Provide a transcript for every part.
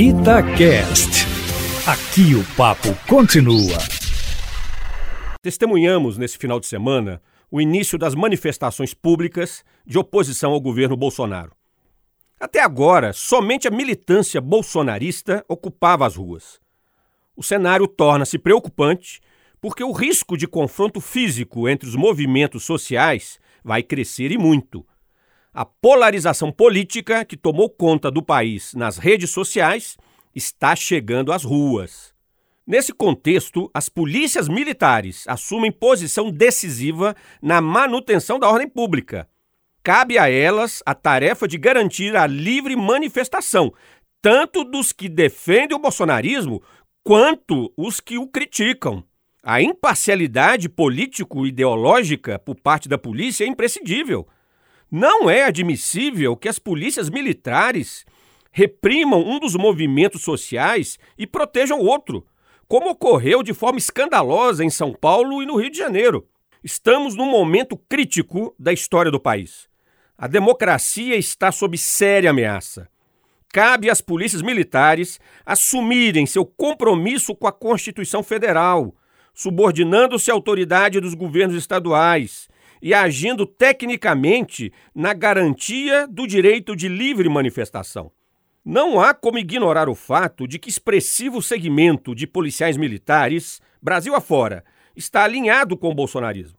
Itacast. Aqui o papo continua. Testemunhamos nesse final de semana o início das manifestações públicas de oposição ao governo Bolsonaro. Até agora, somente a militância bolsonarista ocupava as ruas. O cenário torna-se preocupante porque o risco de confronto físico entre os movimentos sociais vai crescer e muito. A polarização política que tomou conta do país nas redes sociais está chegando às ruas. Nesse contexto, as polícias militares assumem posição decisiva na manutenção da ordem pública. Cabe a elas a tarefa de garantir a livre manifestação, tanto dos que defendem o bolsonarismo quanto os que o criticam. A imparcialidade político-ideológica por parte da polícia é imprescindível. Não é admissível que as polícias militares reprimam um dos movimentos sociais e protejam outro como ocorreu de forma escandalosa em São Paulo e no Rio de Janeiro. Estamos num momento crítico da história do país. A democracia está sob séria ameaça. Cabe às polícias militares assumirem seu compromisso com a Constituição Federal, subordinando-se à autoridade dos governos estaduais e agindo tecnicamente na garantia do direito de livre manifestação. Não há como ignorar o fato de que expressivo segmento de policiais militares, Brasil afora, está alinhado com o bolsonarismo.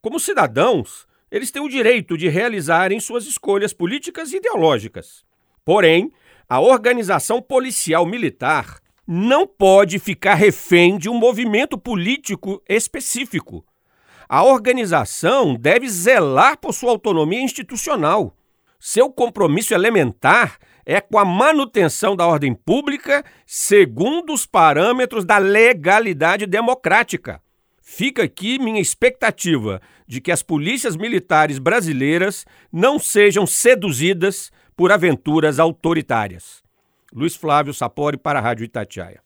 Como cidadãos, eles têm o direito de realizarem suas escolhas políticas e ideológicas. Porém, a organização policial militar não pode ficar refém de um movimento político específico. A organização deve zelar por sua autonomia institucional. Seu compromisso elementar é com a manutenção da ordem pública segundo os parâmetros da legalidade democrática. Fica aqui minha expectativa de que as polícias militares brasileiras não sejam seduzidas por aventuras autoritárias. Luiz Flávio Sapori para a Rádio Itatiaia.